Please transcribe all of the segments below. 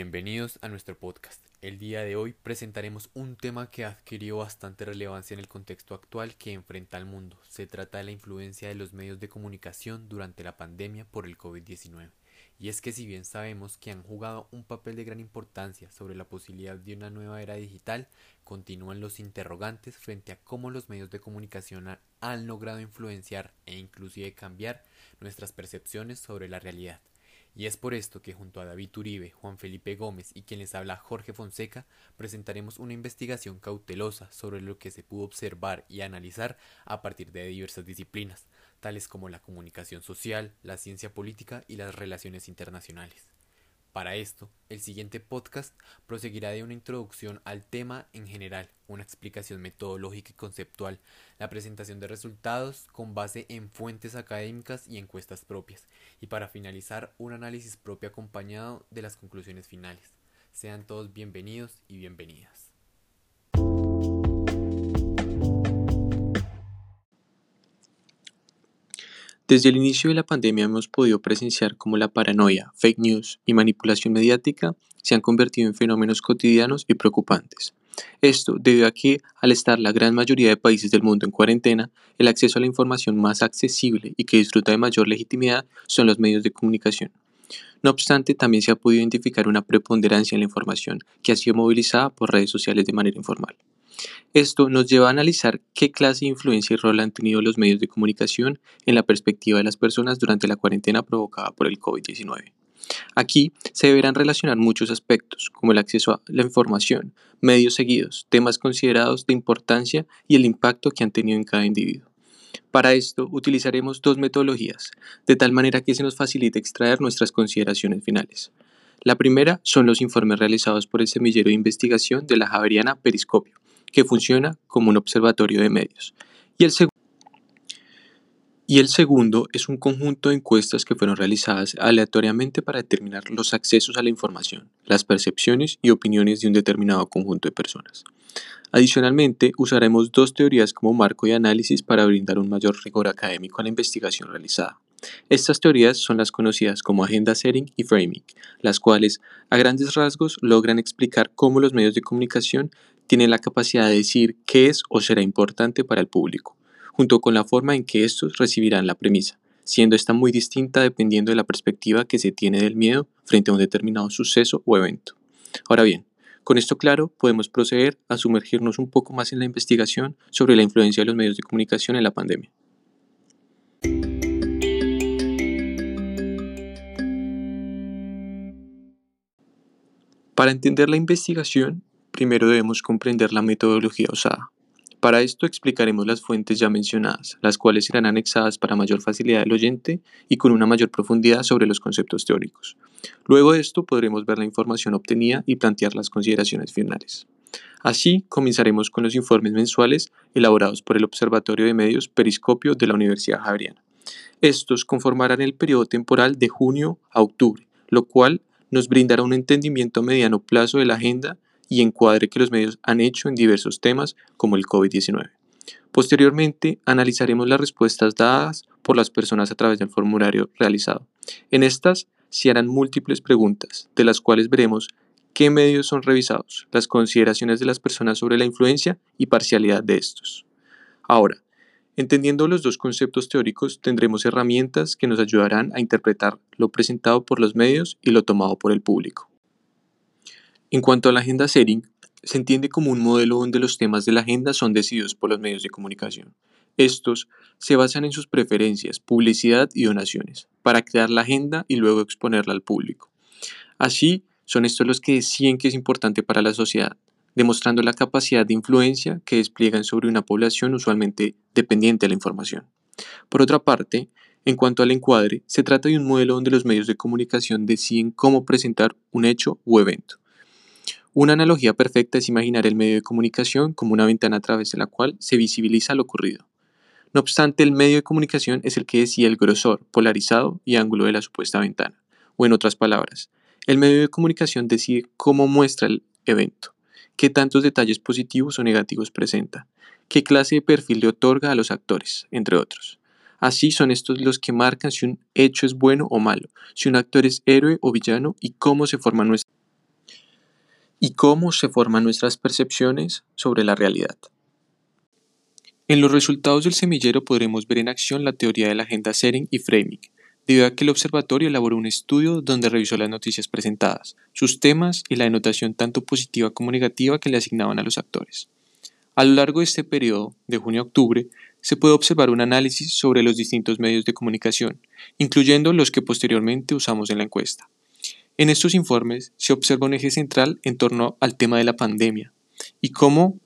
Bienvenidos a nuestro podcast. El día de hoy presentaremos un tema que adquirió bastante relevancia en el contexto actual que enfrenta al mundo. Se trata de la influencia de los medios de comunicación durante la pandemia por el COVID-19. Y es que si bien sabemos que han jugado un papel de gran importancia sobre la posibilidad de una nueva era digital, continúan los interrogantes frente a cómo los medios de comunicación han logrado influenciar e inclusive cambiar nuestras percepciones sobre la realidad. Y es por esto que junto a David Uribe, Juan Felipe Gómez y quien les habla Jorge Fonseca, presentaremos una investigación cautelosa sobre lo que se pudo observar y analizar a partir de diversas disciplinas, tales como la comunicación social, la ciencia política y las relaciones internacionales. Para esto, el siguiente podcast proseguirá de una introducción al tema en general, una explicación metodológica y conceptual, la presentación de resultados con base en fuentes académicas y encuestas propias, y para finalizar un análisis propio acompañado de las conclusiones finales. Sean todos bienvenidos y bienvenidas. Desde el inicio de la pandemia hemos podido presenciar cómo la paranoia, fake news y manipulación mediática se han convertido en fenómenos cotidianos y preocupantes. Esto debido a que, al estar la gran mayoría de países del mundo en cuarentena, el acceso a la información más accesible y que disfruta de mayor legitimidad son los medios de comunicación. No obstante, también se ha podido identificar una preponderancia en la información que ha sido movilizada por redes sociales de manera informal. Esto nos lleva a analizar qué clase de influencia y rol han tenido los medios de comunicación en la perspectiva de las personas durante la cuarentena provocada por el COVID-19. Aquí se deberán relacionar muchos aspectos, como el acceso a la información, medios seguidos, temas considerados de importancia y el impacto que han tenido en cada individuo. Para esto utilizaremos dos metodologías, de tal manera que se nos facilite extraer nuestras consideraciones finales. La primera son los informes realizados por el semillero de investigación de la Javeriana Periscopio, que funciona como un observatorio de medios. Y el, segundo es un conjunto de encuestas que fueron realizadas aleatoriamente para determinar los accesos a la información, las percepciones y opiniones de un determinado conjunto de personas. Adicionalmente, usaremos dos teorías como marco de análisis para brindar un mayor rigor académico a la investigación realizada. Estas teorías son las conocidas como agenda setting y framing, las cuales, a grandes rasgos, logran explicar cómo los medios de comunicación tiene la capacidad de decir qué es o será importante para el público, junto con la forma en que estos recibirán la premisa, siendo esta muy distinta dependiendo de la perspectiva que se tiene del miedo frente a un determinado suceso o evento. Ahora bien, con esto claro, podemos proceder a sumergirnos un poco más en la investigación sobre la influencia de los medios de comunicación en la pandemia. Para entender la investigación, primero debemos comprender la metodología usada. Para esto explicaremos las fuentes ya mencionadas, las cuales serán anexadas para mayor facilidad del oyente y con una mayor profundidad sobre los conceptos teóricos. Luego de esto podremos ver la información obtenida y plantear las consideraciones finales. Así, comenzaremos con los informes mensuales elaborados por el Observatorio de Medios Periscopio de la Universidad Javeriana. Estos conformarán el periodo temporal de junio a octubre, lo cual nos brindará un entendimiento a mediano plazo de la agenda y encuadre que los medios han hecho en diversos temas como el COVID-19. Posteriormente, analizaremos las respuestas dadas por las personas a través del formulario realizado. En estas se harán múltiples preguntas, de las cuales veremos qué medios son revisados, las consideraciones de las personas sobre la influencia y parcialidad de estos. Ahora, entendiendo los dos conceptos teóricos, tendremos herramientas que nos ayudarán a interpretar lo presentado por los medios y lo tomado por el público. En cuanto a la agenda setting, se entiende como un modelo donde los temas de la agenda son decididos por los medios de comunicación. Estos se basan en sus preferencias, publicidad y donaciones, para crear la agenda y luego exponerla al público. Así, son estos los que deciden que es importante para la sociedad, demostrando la capacidad de influencia que despliegan sobre una población usualmente dependiente de la información. Por otra parte, en cuanto al encuadre, se trata de un modelo donde los medios de comunicación deciden cómo presentar un hecho o evento, una analogía perfecta es imaginar el medio de comunicación como una ventana a través de la cual se visibiliza lo ocurrido. No obstante, el medio de comunicación es el que decide el grosor, polarizado y ángulo de la supuesta ventana. O en otras palabras, el medio de comunicación decide cómo muestra el evento, qué tantos detalles positivos o negativos presenta, qué clase de perfil le otorga a los actores, entre otros. Así son estos los que marcan si un hecho es bueno o malo, si un actor es héroe o villano y cómo se forma nuestra y cómo se forman nuestras percepciones sobre la realidad. En los resultados del semillero podremos ver en acción la teoría de la agenda setting y framing, debido a que el observatorio elaboró un estudio donde revisó las noticias presentadas, sus temas y la denotación tanto positiva como negativa que le asignaban a los actores. A lo largo de este periodo, de junio a octubre, se puede observar un análisis sobre los distintos medios de comunicación, incluyendo los que posteriormente usamos en la encuesta. En estos informes se observa un eje central en torno al tema de la pandemia y cómo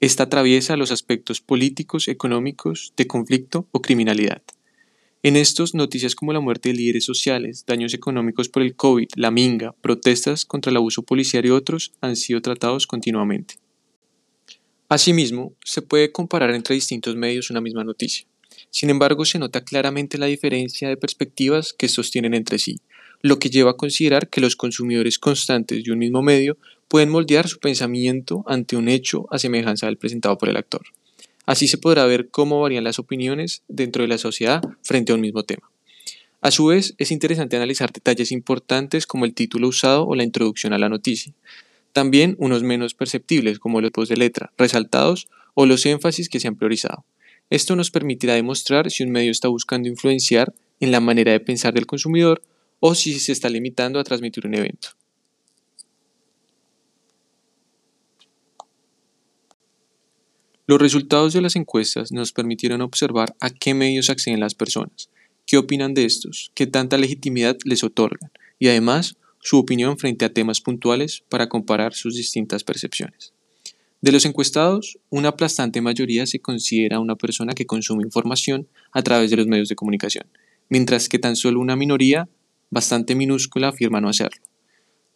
esta atraviesa los aspectos políticos, económicos, de conflicto o criminalidad. En estos, noticias como la muerte de líderes sociales, daños económicos por el COVID, la minga, protestas contra el abuso policial y otros han sido tratados continuamente. Asimismo, se puede comparar entre distintos medios una misma noticia. Sin embargo, se nota claramente la diferencia de perspectivas que sostienen entre sí, lo que lleva a considerar que los consumidores constantes de un mismo medio pueden moldear su pensamiento ante un hecho a semejanza del presentado por el actor. Así se podrá ver cómo varían las opiniones dentro de la sociedad frente a un mismo tema. A su vez, es interesante analizar detalles importantes como el título usado o la introducción a la noticia. También unos menos perceptibles como los post de letra, resaltados o los énfasis que se han priorizado. Esto nos permitirá demostrar si un medio está buscando influenciar en la manera de pensar del consumidor o si se está limitando a transmitir un evento. Los resultados de las encuestas nos permitieron observar a qué medios acceden las personas, qué opinan de estos, qué tanta legitimidad les otorgan y además su opinión frente a temas puntuales para comparar sus distintas percepciones. De los encuestados, una aplastante mayoría se considera una persona que consume información a través de los medios de comunicación, mientras que tan solo una minoría, bastante minúscula, afirma no hacerlo.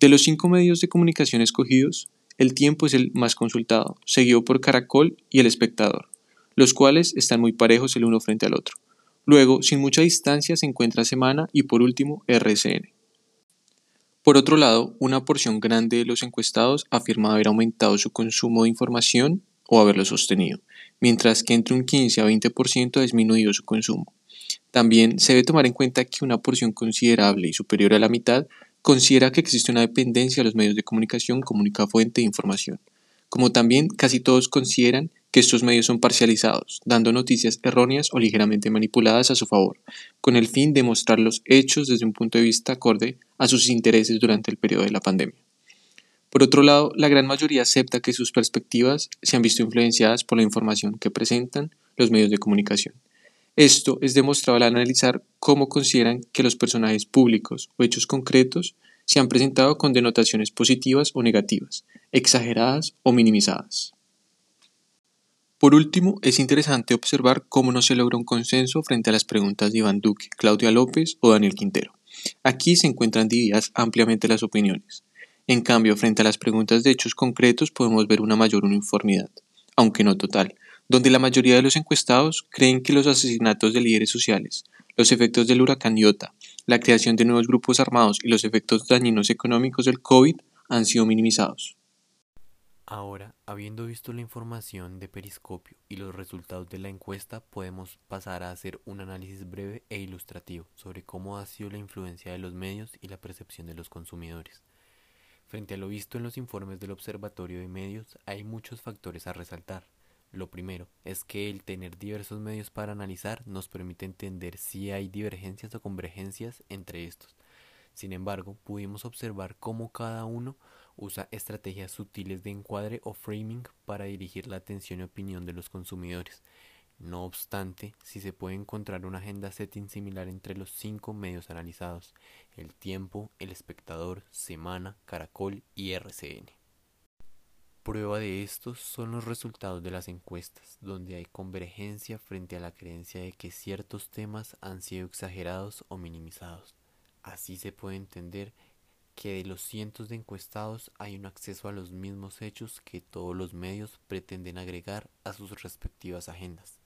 De los cinco medios de comunicación escogidos, el tiempo es el más consultado, seguido por Caracol y El Espectador, los cuales están muy parejos el uno frente al otro. Luego, sin mucha distancia, se encuentra Semana y por último RCN. Por otro lado, una porción grande de los encuestados afirma haber aumentado su consumo de información o haberlo sostenido, mientras que entre un 15 a 20% ha disminuido su consumo. También se debe tomar en cuenta que una porción considerable y superior a la mitad considera que existe una dependencia de los medios de comunicación como única fuente de información, como también casi todos consideran que estos medios son parcializados, dando noticias erróneas o ligeramente manipuladas a su favor, con el fin de mostrar los hechos desde un punto de vista acorde a sus intereses durante el periodo de la pandemia. Por otro lado, la gran mayoría acepta que sus perspectivas se han visto influenciadas por la información que presentan los medios de comunicación. Esto es demostrado al analizar cómo consideran que los personajes públicos o hechos concretos se han presentado con denotaciones positivas o negativas, exageradas o minimizadas. Por último, es interesante observar cómo no se logra un consenso frente a las preguntas de Iván Duque, Claudia López o Daniel Quintero. Aquí se encuentran divididas ampliamente las opiniones. En cambio, frente a las preguntas de hechos concretos podemos ver una mayor uniformidad, aunque no total, donde la mayoría de los encuestados creen que los asesinatos de líderes sociales, los efectos del huracán Iota, la creación de nuevos grupos armados y los efectos dañinos económicos del COVID han sido minimizados. Ahora, habiendo visto la información de Periscopio y los resultados de la encuesta, podemos pasar a hacer un análisis breve e ilustrativo sobre cómo ha sido la influencia de los medios y la percepción de los consumidores. Frente a lo visto en los informes del Observatorio de Medios, hay muchos factores a resaltar. Lo primero es que el tener diversos medios para analizar nos permite entender si hay divergencias o convergencias entre estos. Sin embargo, pudimos observar cómo cada uno usa estrategias sutiles de encuadre o framing para dirigir la atención y opinión de los consumidores. No obstante, si se puede encontrar una agenda setting similar entre los cinco medios analizados, el tiempo, el espectador, semana, caracol y RCN. Prueba de estos son los resultados de las encuestas, donde hay convergencia frente a la creencia de que ciertos temas han sido exagerados o minimizados. Así se puede entender que de los cientos de encuestados hay un acceso a los mismos hechos que todos los medios pretenden agregar a sus respectivas agendas.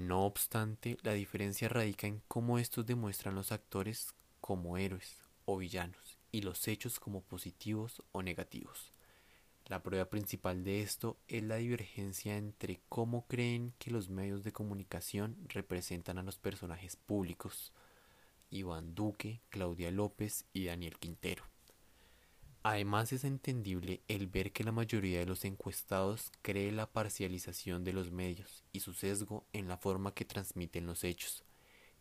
No obstante, la diferencia radica en cómo estos demuestran los actores como héroes o villanos y los hechos como positivos o negativos. La prueba principal de esto es la divergencia entre cómo creen que los medios de comunicación representan a los personajes públicos, Iván Duque, Claudia López y Daniel Quintero. Además es entendible el ver que la mayoría de los encuestados cree la parcialización de los medios y su sesgo en la forma que transmiten los hechos.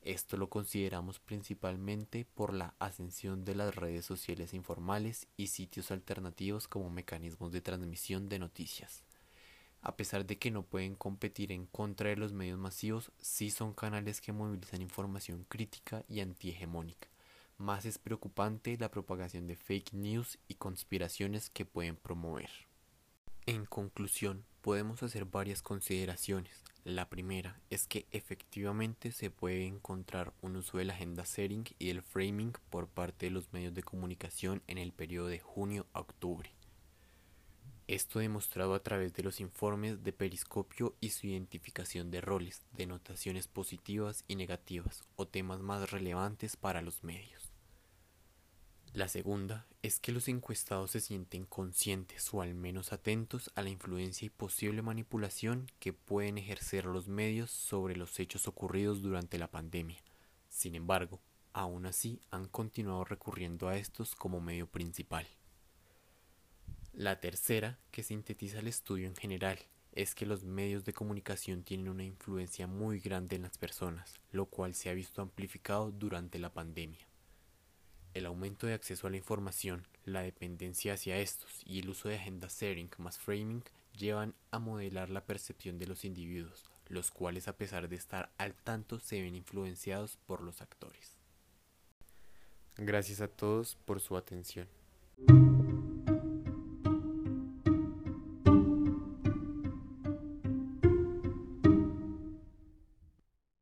Esto lo consideramos principalmente por la ascensión de las redes sociales informales y sitios alternativos como mecanismos de transmisión de noticias. A pesar de que no pueden competir en contra de los medios masivos, sí son canales que movilizan información crítica y antihegemónica más es preocupante la propagación de fake news y conspiraciones que pueden promover. En conclusión, podemos hacer varias consideraciones. La primera es que efectivamente se puede encontrar un uso de la agenda setting y del framing por parte de los medios de comunicación en el periodo de junio a octubre. Esto demostrado a través de los informes de periscopio y su identificación de roles, denotaciones positivas y negativas o temas más relevantes para los medios. La segunda es que los encuestados se sienten conscientes o al menos atentos a la influencia y posible manipulación que pueden ejercer los medios sobre los hechos ocurridos durante la pandemia. Sin embargo, aún así han continuado recurriendo a estos como medio principal. La tercera, que sintetiza el estudio en general, es que los medios de comunicación tienen una influencia muy grande en las personas, lo cual se ha visto amplificado durante la pandemia. El aumento de acceso a la información, la dependencia hacia estos y el uso de agenda setting más framing llevan a modelar la percepción de los individuos, los cuales a pesar de estar al tanto se ven influenciados por los actores. Gracias a todos por su atención.